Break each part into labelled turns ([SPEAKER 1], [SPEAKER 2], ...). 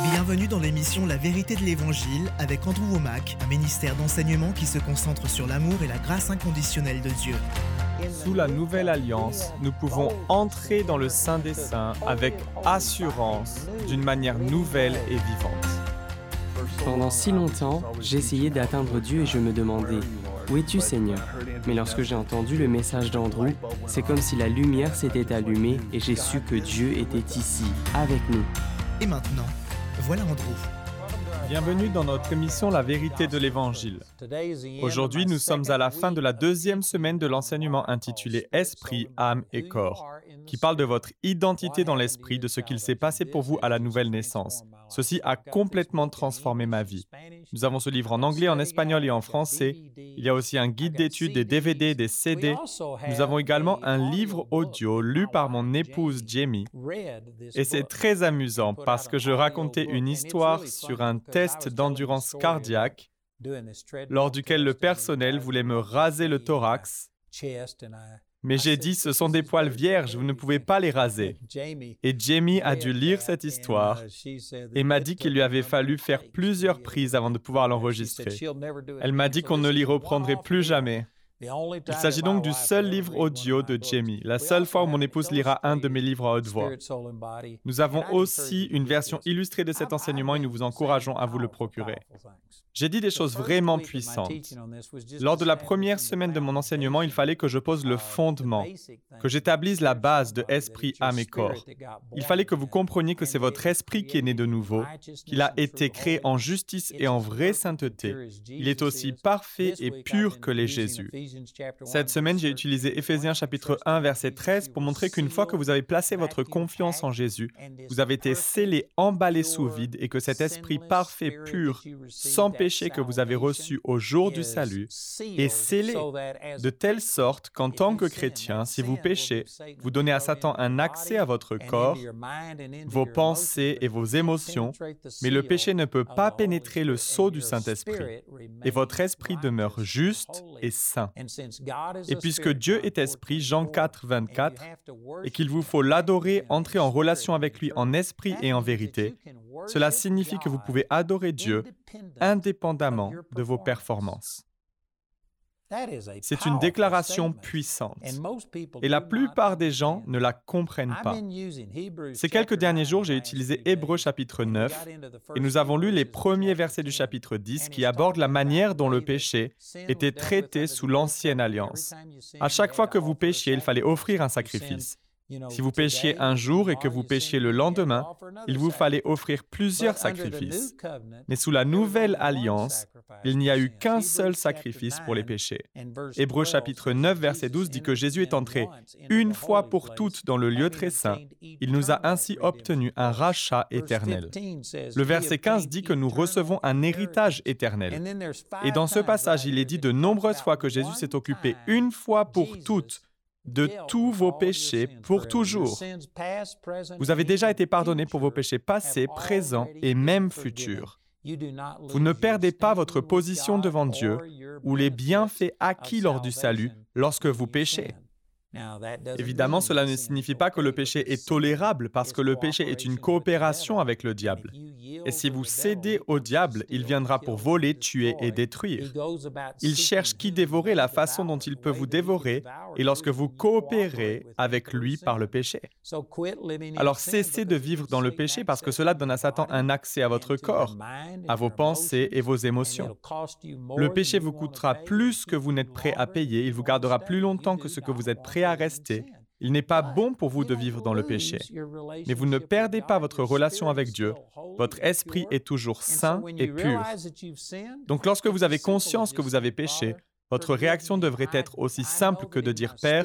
[SPEAKER 1] Bienvenue dans l'émission La vérité de l'Évangile avec Andrew Womack, un ministère d'enseignement qui se concentre sur l'amour et la grâce inconditionnelle de Dieu.
[SPEAKER 2] Sous la nouvelle alliance, nous pouvons entrer dans le Saint des Saints avec assurance, d'une manière nouvelle et vivante.
[SPEAKER 3] Pendant si longtemps, j'essayais d'atteindre Dieu et je me demandais, où es-tu Seigneur? Mais lorsque j'ai entendu le message d'Andrew, c'est comme si la lumière s'était allumée et j'ai su que Dieu était ici, avec nous.
[SPEAKER 1] Et maintenant,
[SPEAKER 2] Bienvenue dans notre émission La vérité de l'Évangile. Aujourd'hui, nous sommes à la fin de la deuxième semaine de l'enseignement intitulé Esprit, âme et corps, qui parle de votre identité dans l'esprit, de ce qu'il s'est passé pour vous à la nouvelle naissance. Ceci a complètement transformé ma vie. Nous avons ce livre en anglais, en espagnol et en français. Il y a aussi un guide d'études, des DVD, des CD. Nous avons également un livre audio lu par mon épouse Jamie. Et c'est très amusant parce que je racontais une histoire sur un test d'endurance cardiaque lors duquel le personnel voulait me raser le thorax. Mais j'ai dit, ce sont des poils vierges, vous ne pouvez pas les raser. Et Jamie a dû lire cette histoire et m'a dit qu'il lui avait fallu faire plusieurs prises avant de pouvoir l'enregistrer. Elle m'a dit qu'on ne l'y reprendrait plus jamais. Il s'agit donc du seul livre audio de Jamie, la seule fois où mon épouse lira un de mes livres à haute voix. Nous avons aussi une version illustrée de cet enseignement et nous vous encourageons à vous le procurer. J'ai dit des choses vraiment puissantes. Lors de la première semaine de mon enseignement, il fallait que je pose le fondement, que j'établisse la base de esprit, âme et corps. Il fallait que vous compreniez que c'est votre esprit qui est né de nouveau, qu'il a été créé en justice et en vraie sainteté. Il est aussi parfait et pur que les Jésus. Cette semaine, j'ai utilisé Éphésiens chapitre 1, verset 13 pour montrer qu'une fois que vous avez placé votre confiance en Jésus, vous avez été scellé, emballé sous vide et que cet esprit parfait, pur, sans péché que vous avez reçu au jour du salut est scellé de telle sorte qu'en tant que chrétien, si vous péchez, vous donnez à Satan un accès à votre corps, vos pensées et vos émotions, mais le péché ne peut pas pénétrer le sceau du Saint-Esprit. et votre esprit demeure juste et saint. Et puisque Dieu est esprit, Jean 4, 24, et qu'il vous faut l'adorer, entrer en relation avec lui en esprit et en vérité, cela signifie que vous pouvez adorer Dieu indépendamment de vos performances. C'est une déclaration puissante et la plupart des gens ne la comprennent pas. Ces quelques derniers jours, j'ai utilisé Hébreu chapitre 9 et nous avons lu les premiers versets du chapitre 10 qui abordent la manière dont le péché était traité sous l'ancienne alliance. À chaque fois que vous péchiez, il fallait offrir un sacrifice. Si vous péchiez un jour et que vous péchiez le lendemain, il vous fallait offrir plusieurs sacrifices. Mais sous la nouvelle alliance, il n'y a eu qu'un seul sacrifice pour les péchés. Hébreu chapitre 9, verset 12 dit que Jésus est entré une fois pour toutes dans le lieu très saint. Il nous a ainsi obtenu un rachat éternel. Le verset 15 dit que nous recevons un héritage éternel. Et dans ce passage, il est dit de nombreuses fois que Jésus s'est occupé une fois pour toutes de tous vos péchés pour toujours. Vous avez déjà été pardonné pour vos péchés passés, présents et même futurs. Vous ne perdez pas votre position devant Dieu ou les bienfaits acquis lors du salut lorsque vous péchez. Évidemment, cela ne signifie pas que le péché est tolérable parce que le péché est une coopération avec le diable. Et si vous cédez au diable, il viendra pour voler, tuer et détruire. Il cherche qui dévorer la façon dont il peut vous dévorer et lorsque vous coopérez avec lui par le péché. Alors cessez de vivre dans le péché parce que cela donne à Satan un accès à votre corps, à vos pensées et vos émotions. Le péché vous coûtera plus que vous n'êtes prêt à payer, il vous gardera plus longtemps que ce que vous êtes prêt à rester. Il n'est pas bon pour vous de vivre dans le péché. Mais vous ne perdez pas votre relation avec Dieu. Votre esprit est toujours sain et pur. Donc lorsque vous avez conscience que vous avez péché, votre réaction devrait être aussi simple que de dire Père,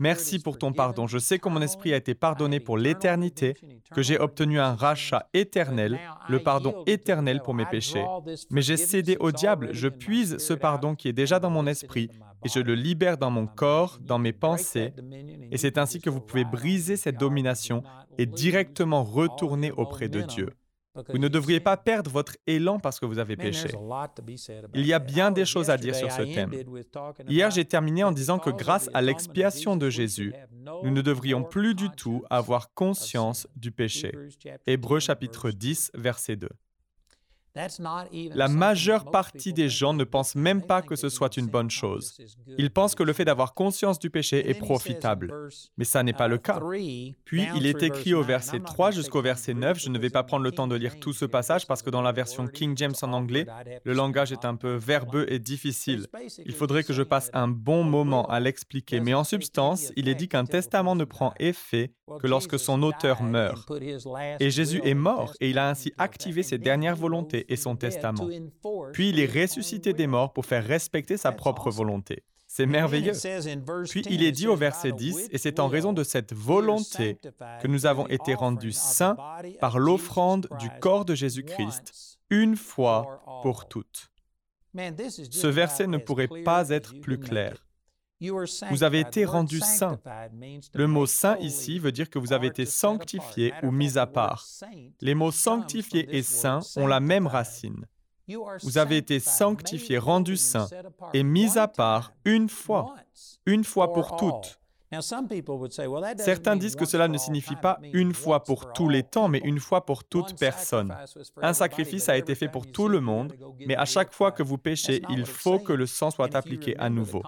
[SPEAKER 2] merci pour ton pardon. Je sais que mon esprit a été pardonné pour l'éternité, que j'ai obtenu un rachat éternel, le pardon éternel pour mes péchés. Mais j'ai cédé au diable, je puise ce pardon qui est déjà dans mon esprit et je le libère dans mon corps, dans mes pensées. Et c'est ainsi que vous pouvez briser cette domination et directement retourner auprès de Dieu. Vous ne devriez pas perdre votre élan parce que vous avez péché. Il y a bien des choses à dire sur ce thème. Hier, j'ai terminé en disant que grâce à l'expiation de Jésus, nous ne devrions plus du tout avoir conscience du péché. Hébreu chapitre 10, verset 2. La majeure partie des gens ne pensent même pas que ce soit une bonne chose. Ils pensent que le fait d'avoir conscience du péché est profitable. Mais ça n'est pas le cas. Puis il est écrit au verset 3 jusqu'au verset 9, je ne vais pas prendre le temps de lire tout ce passage parce que dans la version King James en anglais, le langage est un peu verbeux et difficile. Il faudrait que je passe un bon moment à l'expliquer, mais en substance, il est dit qu'un testament ne prend effet que lorsque son auteur meurt. Et Jésus est mort et il a ainsi activé ses dernières volontés et son testament. Puis il est ressuscité des morts pour faire respecter sa propre volonté. C'est merveilleux. Puis il est dit au verset 10, et c'est en raison de cette volonté que nous avons été rendus saints par l'offrande du corps de Jésus-Christ, une fois pour toutes. Ce verset ne pourrait pas être plus clair. Vous avez été rendus saints. Le mot saint ici veut dire que vous avez été sanctifié ou mis à part. Les mots sanctifié et saint ont la même racine. Vous avez été sanctifié, rendu saint et mis à part une fois, une fois pour toutes. Certains disent que cela ne signifie pas une fois pour tous les temps, mais une fois pour toute personne. Un sacrifice a été fait pour tout le monde, mais à chaque fois que vous péchez, il faut que le sang soit appliqué à nouveau.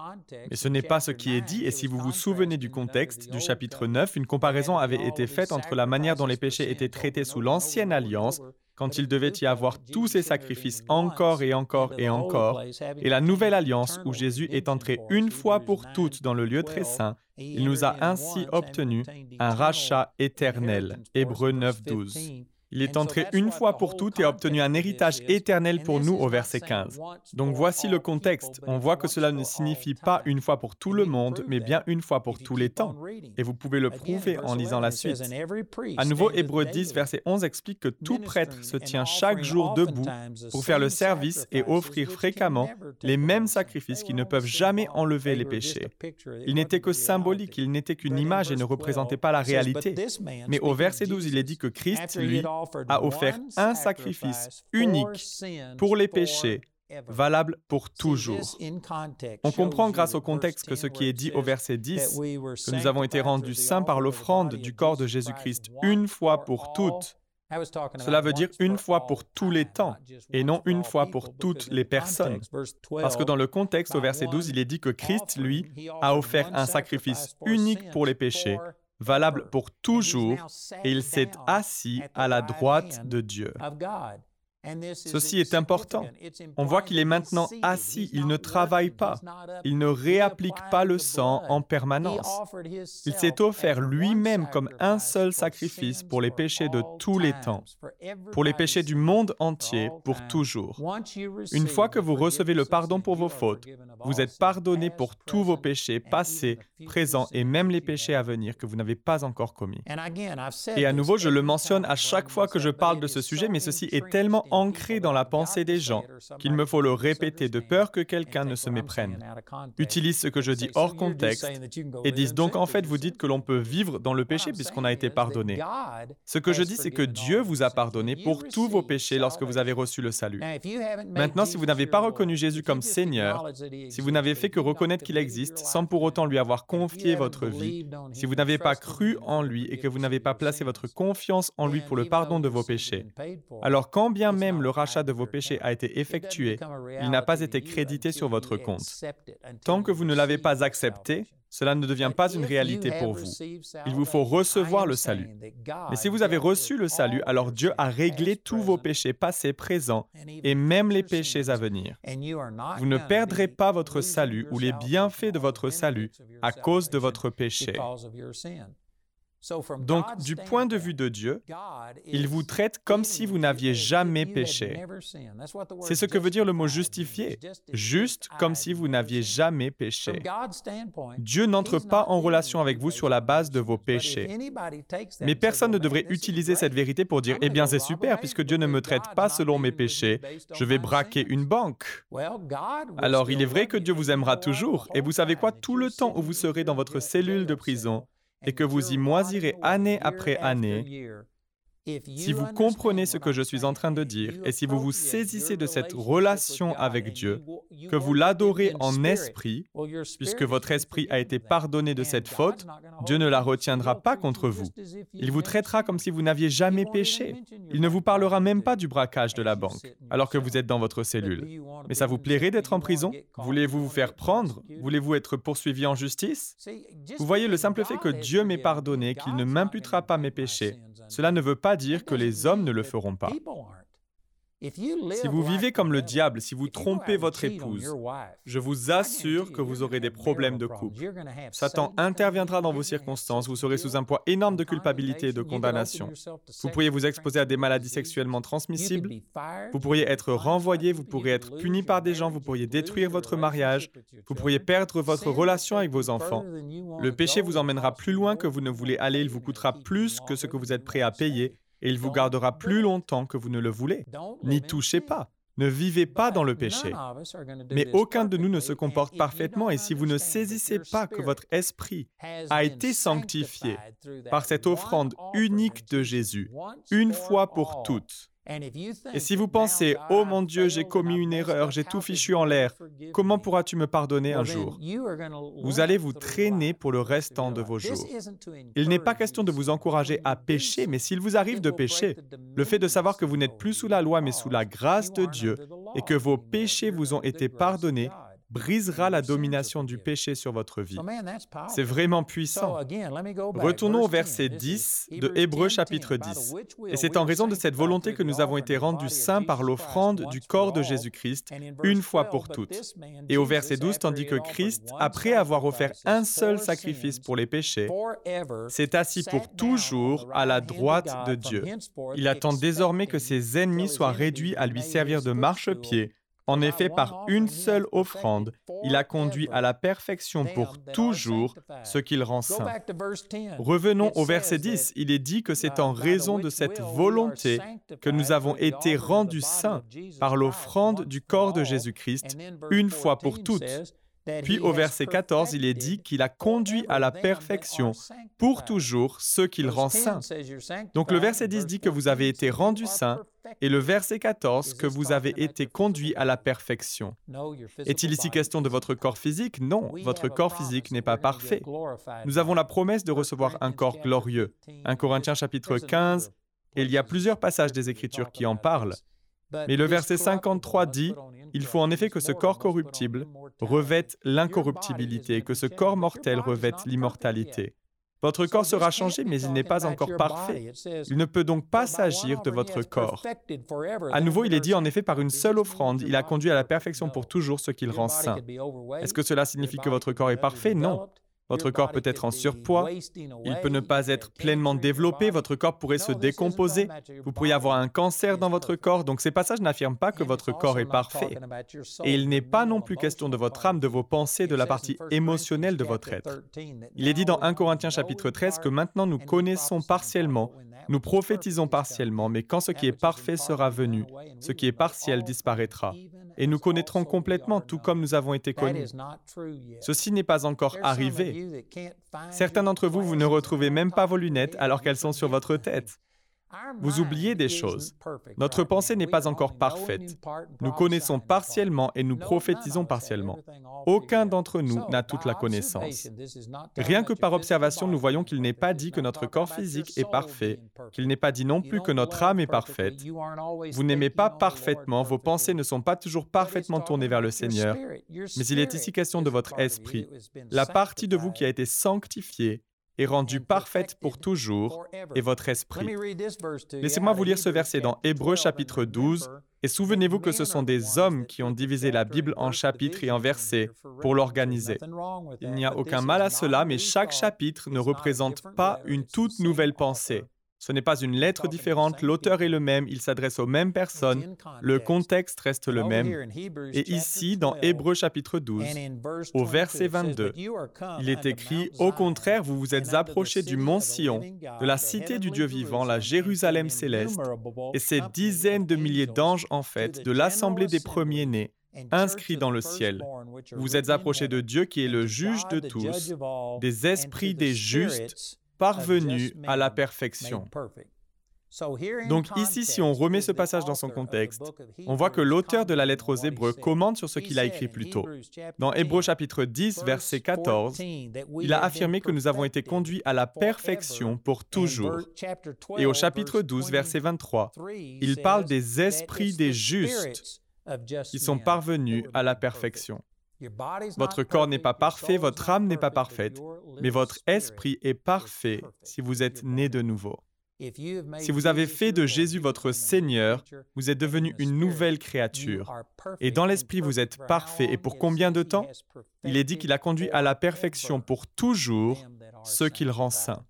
[SPEAKER 2] Mais ce n'est pas ce qui est dit, et si vous vous souvenez du contexte du chapitre 9, une comparaison avait été faite entre la manière dont les péchés étaient traités sous l'ancienne alliance quand il devait y avoir tous ces sacrifices encore et encore et encore, et la nouvelle alliance où Jésus est entré une fois pour toutes dans le lieu très saint, il nous a ainsi obtenu un rachat éternel. Hébreux 9, 12. Il est entré une fois pour toutes et a obtenu un héritage éternel pour nous au verset 15. Donc voici le contexte. On voit que cela ne signifie pas une fois pour tout le monde, mais bien une fois pour tous les temps. Et vous pouvez le prouver en lisant la suite. À nouveau, Hébreu 10, verset 11 explique que tout prêtre se tient chaque jour debout pour faire le service et offrir fréquemment les mêmes sacrifices qui ne peuvent jamais enlever les péchés. Il n'était que symbolique, il n'était qu'une image et ne représentait pas la réalité. Mais au verset 12, il est dit que Christ, lui, a offert un sacrifice unique pour les péchés, valable pour toujours. On comprend grâce au contexte que ce qui est dit au verset 10, que nous avons été rendus saints par l'offrande du corps de Jésus-Christ une fois pour toutes. Cela veut dire une fois pour tous les temps et non une fois pour toutes les personnes. Parce que dans le contexte au verset 12, il est dit que Christ, lui, a offert un sacrifice unique pour les péchés, valable pour toujours, et il s'est assis à la droite de Dieu. Ceci est important. On voit qu'il est maintenant assis, il ne travaille pas, il ne réapplique pas le sang en permanence. Il s'est offert lui-même comme un seul sacrifice pour les péchés de tous les temps, pour les péchés du monde entier, pour toujours. Une fois que vous recevez le pardon pour vos fautes, vous êtes pardonné pour tous vos péchés passés, présents et même les péchés à venir que vous n'avez pas encore commis. Et à nouveau, je le mentionne à chaque fois que je parle de ce sujet, mais ceci est tellement ancré dans la pensée des gens qu'il me faut le répéter de peur que quelqu'un ne se méprenne. Utilise ce que je dis hors contexte et disent donc en fait vous dites que l'on peut vivre dans le péché puisqu'on a été pardonné. Ce que je dis c'est que Dieu vous a pardonné pour tous vos péchés lorsque vous avez reçu le salut. Maintenant, si vous n'avez pas reconnu Jésus comme Seigneur, si vous n'avez fait que reconnaître qu'il existe sans pour autant lui avoir confié votre vie, si vous n'avez pas cru en lui et que vous n'avez pas placé votre confiance en lui pour le pardon de vos péchés, alors quand bien même même le rachat de vos péchés a été effectué, il n'a pas été crédité sur votre compte. Tant que vous ne l'avez pas accepté, cela ne devient pas une réalité pour vous. Il vous faut recevoir le salut. Mais si vous avez reçu le salut, alors Dieu a réglé tous vos péchés passés, présents et même les péchés à venir. Vous ne perdrez pas votre salut ou les bienfaits de votre salut à cause de votre péché. Donc, du point de vue de Dieu, il vous traite comme si vous n'aviez jamais péché. C'est ce que veut dire le mot justifié, juste comme si vous n'aviez jamais péché. Dieu n'entre pas en relation avec vous sur la base de vos péchés. Mais personne ne devrait utiliser cette vérité pour dire, eh bien c'est super, puisque Dieu ne me traite pas selon mes péchés, je vais braquer une banque. Alors il est vrai que Dieu vous aimera toujours, et vous savez quoi, tout le temps où vous serez dans votre cellule de prison, et que vous y moisirez année après année, Si vous comprenez ce que je suis en train de dire et si vous vous saisissez de cette relation avec Dieu, que vous l'adorez en esprit, puisque votre esprit a été pardonné de cette faute, Dieu ne la retiendra pas contre vous. Il vous traitera comme si vous n'aviez jamais péché. Il ne vous parlera même pas du braquage de la banque, alors que vous êtes dans votre cellule. Mais ça vous plairait d'être en prison? Voulez-vous vous faire prendre? Voulez-vous être poursuivi en justice? Vous voyez le simple fait que Dieu m'ait pardonné, qu'il ne m'imputera pas mes péchés. Cela ne veut pas dire que les hommes ne le feront pas. Si vous vivez comme le diable, si vous trompez votre épouse, je vous assure que vous aurez des problèmes de couple. Satan interviendra dans vos circonstances, vous serez sous un poids énorme de culpabilité et de condamnation. Vous pourriez vous exposer à des maladies sexuellement transmissibles, vous pourriez être renvoyé, vous pourriez être puni par des gens, vous pourriez détruire votre mariage, vous pourriez perdre votre relation avec vos enfants. Le péché vous emmènera plus loin que vous ne voulez aller, il vous coûtera plus que ce que vous êtes prêt à payer et il vous gardera plus longtemps que vous ne le voulez. N'y touchez pas. Ne vivez pas dans le péché. Mais aucun de nous ne se comporte parfaitement et si vous ne saisissez pas que votre esprit a été sanctifié par cette offrande unique de Jésus, une fois pour toutes, et si vous pensez, Oh mon Dieu, j'ai commis une erreur, j'ai tout fichu en l'air, comment pourras-tu me pardonner un jour? Vous allez vous traîner pour le restant de vos jours. Il n'est pas question de vous encourager à pécher, mais s'il vous arrive de pécher, le fait de savoir que vous n'êtes plus sous la loi, mais sous la grâce de Dieu, et que vos péchés vous ont été pardonnés, brisera la domination du péché sur votre vie. C'est vraiment puissant. Retournons au verset 10 de Hébreu chapitre 10. Et c'est en raison de cette volonté que nous avons été rendus saints par l'offrande du corps de Jésus-Christ, une fois pour toutes. Et au verset 12, tandis que Christ, après avoir offert un seul sacrifice pour les péchés, s'est assis pour toujours à la droite de Dieu. Il attend désormais que ses ennemis soient réduits à lui servir de marchepied en effet, par une seule offrande, il a conduit à la perfection pour toujours ce qu'il rend saint. Revenons au verset 10. Il est dit que c'est en raison de cette volonté que nous avons été rendus saints par l'offrande du corps de Jésus-Christ, une fois pour toutes. Puis au verset 14, il est dit qu'il a conduit à la perfection pour toujours ceux qu'il rend saints. Donc le verset 10 dit que vous avez été rendus saints et le verset 14 que vous avez été conduit à la perfection. Est-il ici question de votre corps physique? Non, votre corps physique n'est pas parfait. Nous avons la promesse de recevoir un corps glorieux. 1 Corinthiens chapitre 15, et il y a plusieurs passages des Écritures qui en parlent. Mais le verset 53 dit, Il faut en effet que ce corps corruptible revête l'incorruptibilité que ce corps mortel revête l'immortalité. Votre corps sera changé, mais il n'est pas encore parfait. Il ne peut donc pas s'agir de votre corps. À nouveau, il est dit en effet par une seule offrande, il a conduit à la perfection pour toujours ce qu'il rend saint. Est-ce que cela signifie que votre corps est parfait? Non. Votre corps peut être en surpoids, il peut ne pas être pleinement développé, votre corps pourrait se décomposer, vous pourriez avoir un cancer dans votre corps, donc ces passages n'affirment pas que votre corps est parfait. Et il n'est pas non plus question de votre âme, de vos pensées, de la partie émotionnelle de votre être. Il est dit dans 1 Corinthiens chapitre 13 que maintenant nous connaissons partiellement, nous prophétisons partiellement, mais quand ce qui est parfait sera venu, ce qui est partiel disparaîtra et nous connaîtrons complètement tout comme nous avons été connus. Ceci n'est pas encore arrivé. Certains d'entre vous, vous ne retrouvez même pas vos lunettes alors qu'elles sont sur votre tête. Vous oubliez des choses. Notre pensée n'est pas encore parfaite. Nous connaissons partiellement et nous prophétisons partiellement. Aucun d'entre nous n'a toute la connaissance. Rien que par observation, nous voyons qu'il n'est pas dit que notre corps physique est parfait, qu'il n'est pas dit non plus que notre âme est parfaite. Vous n'aimez pas parfaitement, vos pensées ne sont pas toujours parfaitement tournées vers le Seigneur, mais il est ici question de votre esprit, la partie de vous qui a été sanctifiée est rendue parfaite pour toujours, et votre esprit. Laissez-moi vous lire ce verset dans Hébreux chapitre 12, et souvenez-vous que ce sont des hommes qui ont divisé la Bible en chapitres et en versets pour l'organiser. Il n'y a aucun mal à cela, mais chaque chapitre ne représente pas une toute nouvelle pensée. Ce n'est pas une lettre différente, l'auteur est le même, il s'adresse aux mêmes personnes, le contexte reste le même. Et ici, dans Hébreux chapitre 12, au verset 22, il est écrit, Au contraire, vous vous êtes approchés du mont Sion, de la cité du Dieu vivant, la Jérusalem céleste, et ces dizaines de milliers d'anges en fait, de l'assemblée des premiers-nés, inscrits dans le ciel. Vous êtes approchés de Dieu qui est le juge de tous, des esprits des justes, parvenu à la perfection. Donc ici, si on remet ce passage dans son contexte, on voit que l'auteur de la lettre aux Hébreux commente sur ce qu'il a écrit plus tôt. Dans Hébreux chapitre 10, verset 14, il a affirmé que nous avons été conduits à la perfection pour toujours. Et au chapitre 12, verset 23, il parle des esprits des justes qui sont parvenus à la perfection. Votre corps n'est pas parfait, votre âme n'est pas parfaite, mais votre esprit est parfait si vous êtes né de nouveau. Si vous avez fait de Jésus votre Seigneur, vous êtes devenu une nouvelle créature. Et dans l'esprit, vous êtes parfait. Et pour combien de temps? Il est dit qu'il a conduit à la perfection pour toujours ceux qu'il rend saints.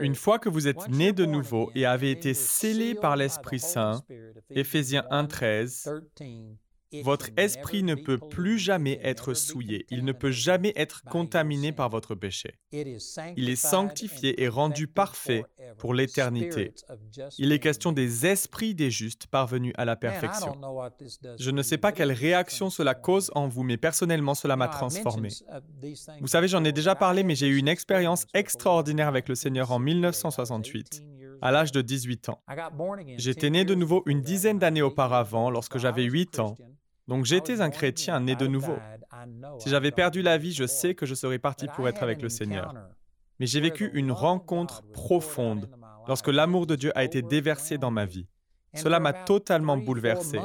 [SPEAKER 2] Une fois que vous êtes né de nouveau et avez été scellé par l'Esprit Saint, Éphésiens 1.13, votre esprit ne peut plus jamais être souillé, il ne peut jamais être contaminé par votre péché. Il est sanctifié et rendu parfait pour l'éternité. Il est question des esprits des justes parvenus à la perfection. Je ne sais pas quelle réaction cela cause en vous, mais personnellement cela m'a transformé. Vous savez, j'en ai déjà parlé, mais j'ai eu une expérience extraordinaire avec le Seigneur en 1968 à l'âge de 18 ans. J'étais né de nouveau une dizaine d'années auparavant, lorsque j'avais 8 ans, donc j'étais un chrétien né de nouveau. Si j'avais perdu la vie, je sais que je serais parti pour être avec le Seigneur. Mais j'ai vécu une rencontre profonde lorsque l'amour de Dieu a été déversé dans ma vie. Cela m'a totalement bouleversé.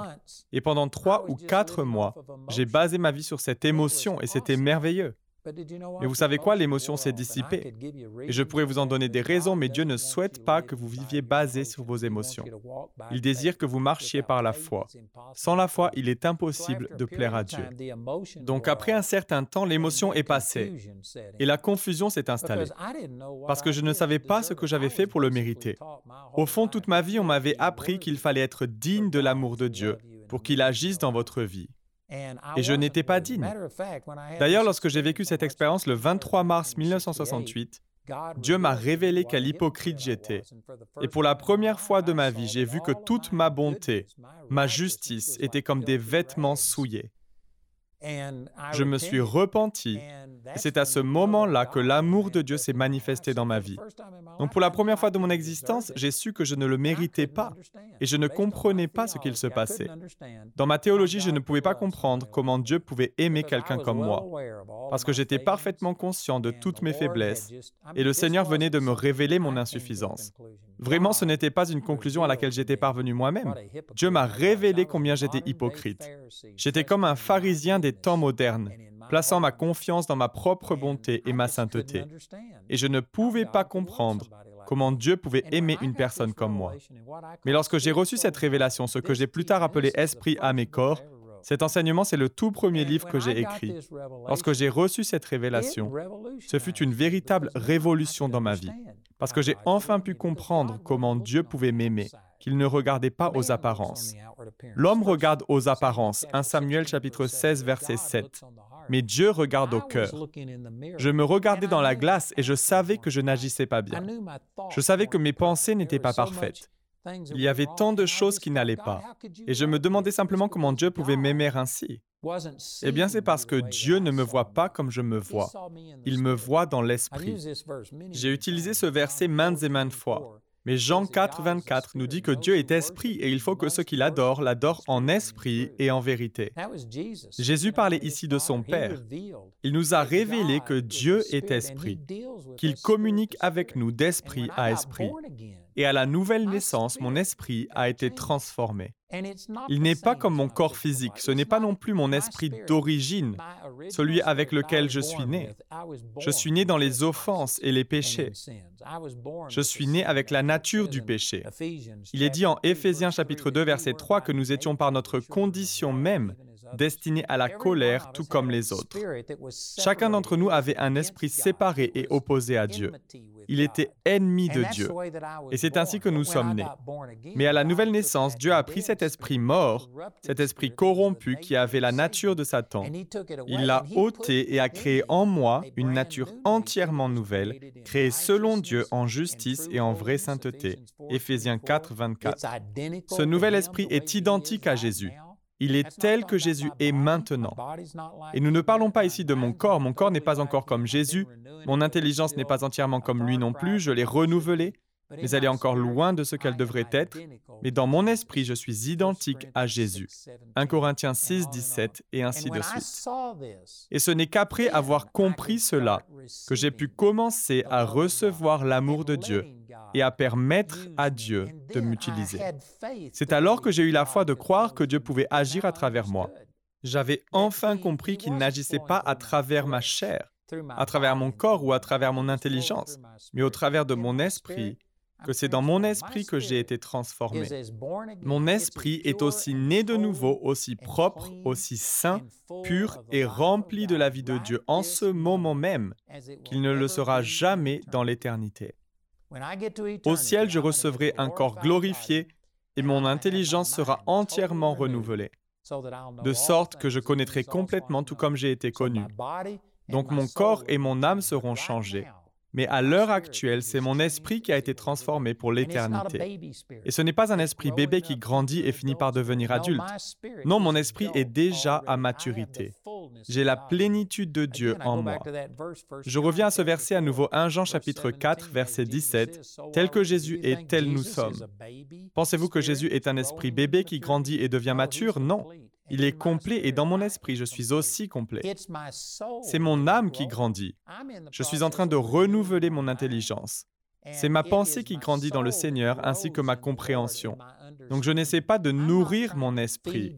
[SPEAKER 2] Et pendant trois ou quatre mois, j'ai basé ma vie sur cette émotion et c'était merveilleux. Mais vous savez quoi, l'émotion s'est dissipée. Et je pourrais vous en donner des raisons, mais Dieu ne souhaite pas que vous viviez basé sur vos émotions. Il désire que vous marchiez par la foi. Sans la foi, il est impossible de plaire à Dieu. Donc après un certain temps, l'émotion est passée et la confusion s'est installée. Parce que je ne savais pas ce que j'avais fait pour le mériter. Au fond, toute ma vie, on m'avait appris qu'il fallait être digne de l'amour de Dieu pour qu'il agisse dans votre vie. Et je n'étais pas digne. D'ailleurs, lorsque j'ai vécu cette expérience le 23 mars 1968, Dieu m'a révélé quel hypocrite j'étais. Et pour la première fois de ma vie, j'ai vu que toute ma bonté, ma justice étaient comme des vêtements souillés. Je me suis repenti et c'est à ce moment-là que l'amour de Dieu s'est manifesté dans ma vie. Donc pour la première fois de mon existence, j'ai su que je ne le méritais pas et je ne comprenais pas ce qu'il se passait. Dans ma théologie, je ne pouvais pas comprendre comment Dieu pouvait aimer quelqu'un comme moi parce que j'étais parfaitement conscient de toutes mes faiblesses et le Seigneur venait de me révéler mon insuffisance. Vraiment, ce n'était pas une conclusion à laquelle j'étais parvenu moi-même. Dieu m'a révélé combien j'étais hypocrite. J'étais comme un pharisien des temps modernes, plaçant ma confiance dans ma propre bonté et ma sainteté. Et je ne pouvais pas comprendre comment Dieu pouvait aimer une personne comme moi. Mais lorsque j'ai reçu cette révélation, ce que j'ai plus tard appelé Esprit, âme et corps, cet enseignement, c'est le tout premier livre que j'ai écrit. Lorsque j'ai reçu cette révélation, ce fut une véritable révolution dans ma vie, parce que j'ai enfin pu comprendre comment Dieu pouvait m'aimer, qu'il ne regardait pas aux apparences. L'homme regarde aux apparences, 1 Samuel chapitre 16 verset 7, mais Dieu regarde au cœur. Je me regardais dans la glace et je savais que je n'agissais pas bien. Je savais que mes pensées n'étaient pas parfaites. Il y avait tant de choses qui n'allaient pas. Et je me demandais simplement comment Dieu pouvait m'aimer ainsi. Eh bien, c'est parce que Dieu ne me voit pas comme je me vois. Il me voit dans l'esprit. J'ai utilisé ce verset maintes et maintes fois. Mais Jean 4, 24 nous dit que Dieu est esprit et il faut que ceux qui l'adorent l'adorent en esprit et en vérité. Jésus parlait ici de son Père. Il nous a révélé que Dieu est esprit, qu'il communique avec nous d'esprit à esprit. Et à la nouvelle naissance, mon esprit a été transformé. Il n'est pas comme mon corps physique, ce n'est pas non plus mon esprit d'origine, celui avec lequel je suis né. Je suis né dans les offenses et les péchés. Je suis né avec la nature du péché. Il est dit en Éphésiens chapitre 2 verset 3 que nous étions par notre condition même destinés à la colère tout comme les autres. Chacun d'entre nous avait un esprit séparé et opposé à Dieu. Il était ennemi de Dieu. Et c'est ainsi que nous sommes nés. Mais à la nouvelle naissance, Dieu a pris cet esprit mort, cet esprit corrompu qui avait la nature de Satan. Il l'a ôté et a créé en moi une nature entièrement nouvelle, créée selon Dieu en justice et en vraie sainteté. Éphésiens 4, 24. Ce nouvel esprit est identique à Jésus. Il est tel que Jésus est maintenant. Et nous ne parlons pas ici de mon corps. Mon corps n'est pas encore comme Jésus. Mon intelligence n'est pas entièrement comme lui non plus. Je l'ai renouvelé. Mais elle est encore loin de ce qu'elle devrait être. Mais dans mon esprit, je suis identique à Jésus. 1 Corinthiens 6, 17 et ainsi de suite. Et ce n'est qu'après avoir compris cela que j'ai pu commencer à recevoir l'amour de Dieu et à permettre à Dieu de m'utiliser. C'est alors que j'ai eu la foi de croire que Dieu pouvait agir à travers moi. J'avais enfin compris qu'il n'agissait pas à travers ma chair, à travers mon corps ou à travers mon intelligence, mais au travers de mon esprit, que c'est dans mon esprit que j'ai été transformé. Mon esprit est aussi né de nouveau, aussi propre, aussi saint, pur et rempli de la vie de Dieu en ce moment même qu'il ne le sera jamais dans l'éternité. Au ciel, je recevrai un corps glorifié et mon intelligence sera entièrement renouvelée, de sorte que je connaîtrai complètement tout comme j'ai été connu. Donc mon corps et mon âme seront changés. Mais à l'heure actuelle, c'est mon esprit qui a été transformé pour l'éternité. Et ce n'est pas un esprit bébé qui grandit et finit par devenir adulte. Non, mon esprit est déjà à maturité. J'ai la plénitude de Dieu en moi. Je reviens à ce verset à nouveau 1 Jean chapitre 4 verset 17. Tel que Jésus est, tel nous sommes? Pensez-vous que Jésus est un esprit bébé qui grandit et devient mature? Non. Il est complet et dans mon esprit, je suis aussi complet. C'est mon âme qui grandit. Je suis en train de renouveler mon intelligence. C'est ma pensée qui grandit dans le Seigneur ainsi que ma compréhension. Donc je n'essaie pas de nourrir mon esprit.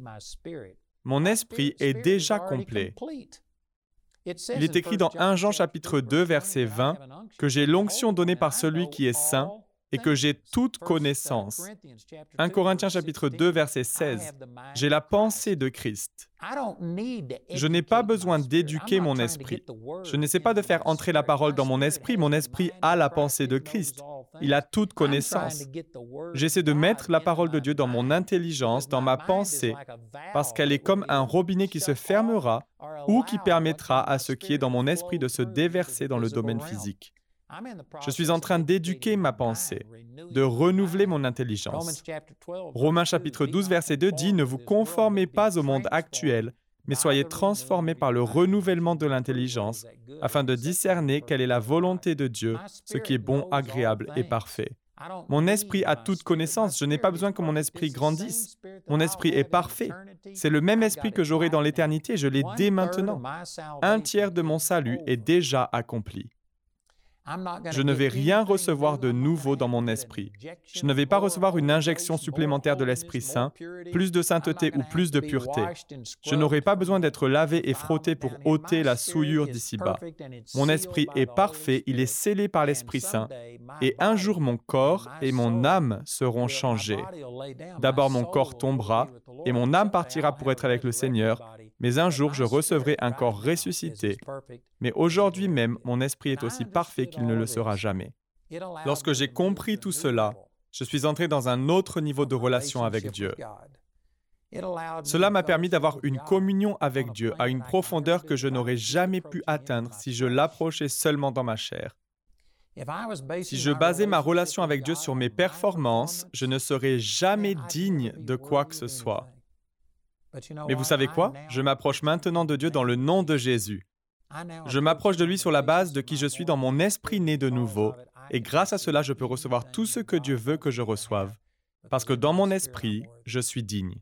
[SPEAKER 2] Mon esprit est déjà complet. Il est écrit dans 1 Jean chapitre 2 verset 20 que j'ai l'onction donnée par celui qui est saint et que j'ai toute connaissance. 1 Corinthiens chapitre 2 verset 16. J'ai la pensée de Christ. Je n'ai pas besoin d'éduquer mon esprit. Je n'essaie pas de faire entrer la parole dans mon esprit. Mon esprit a la pensée de Christ. Il a toute connaissance. J'essaie de mettre la parole de Dieu dans mon intelligence, dans ma pensée, parce qu'elle est comme un robinet qui se fermera ou qui permettra à ce qui est dans mon esprit de se déverser dans le domaine physique. Je suis en train d'éduquer ma pensée, de renouveler mon intelligence. Romains chapitre 12, verset 2 dit, Ne vous conformez pas au monde actuel, mais soyez transformés par le renouvellement de l'intelligence, afin de discerner quelle est la volonté de Dieu, ce qui est bon, agréable et parfait. Mon esprit a toute connaissance, je n'ai pas besoin que mon esprit grandisse. Mon esprit est parfait. C'est le même esprit que j'aurai dans l'éternité, je l'ai dès maintenant. Un tiers de mon salut est déjà accompli. Je ne vais rien recevoir de nouveau dans mon esprit. Je ne vais pas recevoir une injection supplémentaire de l'Esprit Saint, plus de sainteté ou plus de pureté. Je n'aurai pas besoin d'être lavé et frotté pour ôter la souillure d'ici-bas. Mon esprit est parfait, il est scellé par l'Esprit Saint, et un jour mon corps et mon âme seront changés. D'abord mon corps tombera, et mon âme partira pour être avec le Seigneur, mais un jour je recevrai un corps ressuscité. Mais aujourd'hui même, mon esprit est aussi parfait qu'il ne le sera jamais. Lorsque j'ai compris tout cela, je suis entré dans un autre niveau de relation avec Dieu. Cela m'a permis d'avoir une communion avec Dieu à une profondeur que je n'aurais jamais pu atteindre si je l'approchais seulement dans ma chair. Si je basais ma relation avec Dieu sur mes performances, je ne serais jamais digne de quoi que ce soit. Mais vous savez quoi? Je m'approche maintenant de Dieu dans le nom de Jésus. Je m'approche de lui sur la base de qui je suis dans mon esprit né de nouveau, et grâce à cela, je peux recevoir tout ce que Dieu veut que je reçoive, parce que dans mon esprit, je suis digne.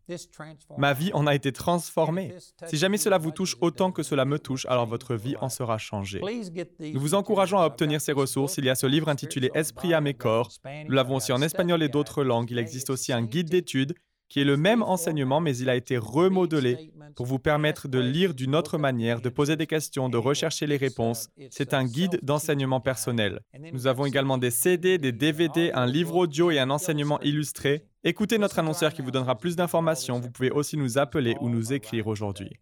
[SPEAKER 2] Ma vie en a été transformée. Si jamais cela vous touche autant que cela me touche, alors votre vie en sera changée. Nous vous encourageons à obtenir ces ressources. Il y a ce livre intitulé Esprit à mes corps. Nous l'avons aussi en espagnol et d'autres langues. Il existe aussi un guide d'études qui est le même enseignement, mais il a été remodelé pour vous permettre de lire d'une autre manière, de poser des questions, de rechercher les réponses. C'est un guide d'enseignement personnel. Nous avons également des CD, des DVD, un livre audio et un enseignement illustré. Écoutez notre annonceur qui vous donnera plus d'informations. Vous pouvez aussi nous appeler ou nous écrire aujourd'hui.